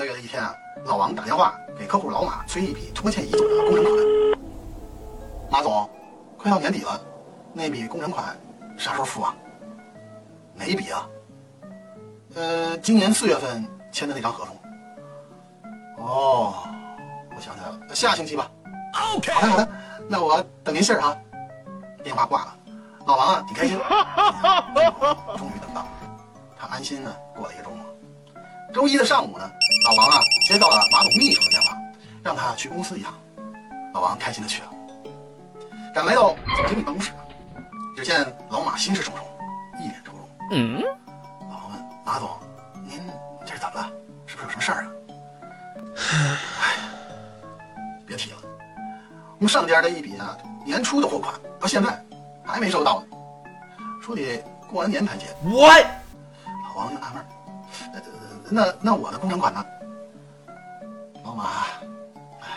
个月的一天啊，老王打电话给客户老马催一笔拖欠已久的工程款。马总，快到年底了，那笔工程款啥时候付啊？哪一笔啊？呃，今年四月份签的那张合同。哦，我想起来了，下星期吧。OK，好的好的，那我等您信儿哈。电话挂了，老王啊挺开心，终于等到，他安心的过了一个周末。周一的上午呢，老王啊接到了马总秘书的电话，让他去公司一趟。老王开心的去了，赶来到总经理办公室，只见老马心事重重，一脸愁容。嗯，老王问马总：“您这是怎么了？是不是有什么事儿啊？” 哎，别提了，我们上家的一笔啊年初的货款，到现在还没收到呢，说得过完年才结。我，老王就纳闷儿。那那我的工程款呢？老马，哎，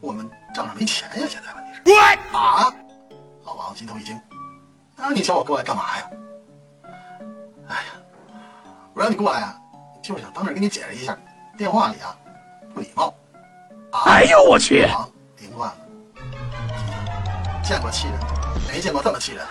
我们账上没钱呀！现在问题是，啊！老王心头一惊，那你叫我过来干嘛呀？哎呀，我让你过来啊，就是想当面跟你解释一下，电话里啊不礼貌。哎呦我去！老王凌乱了，见过气人，没见过这么气人。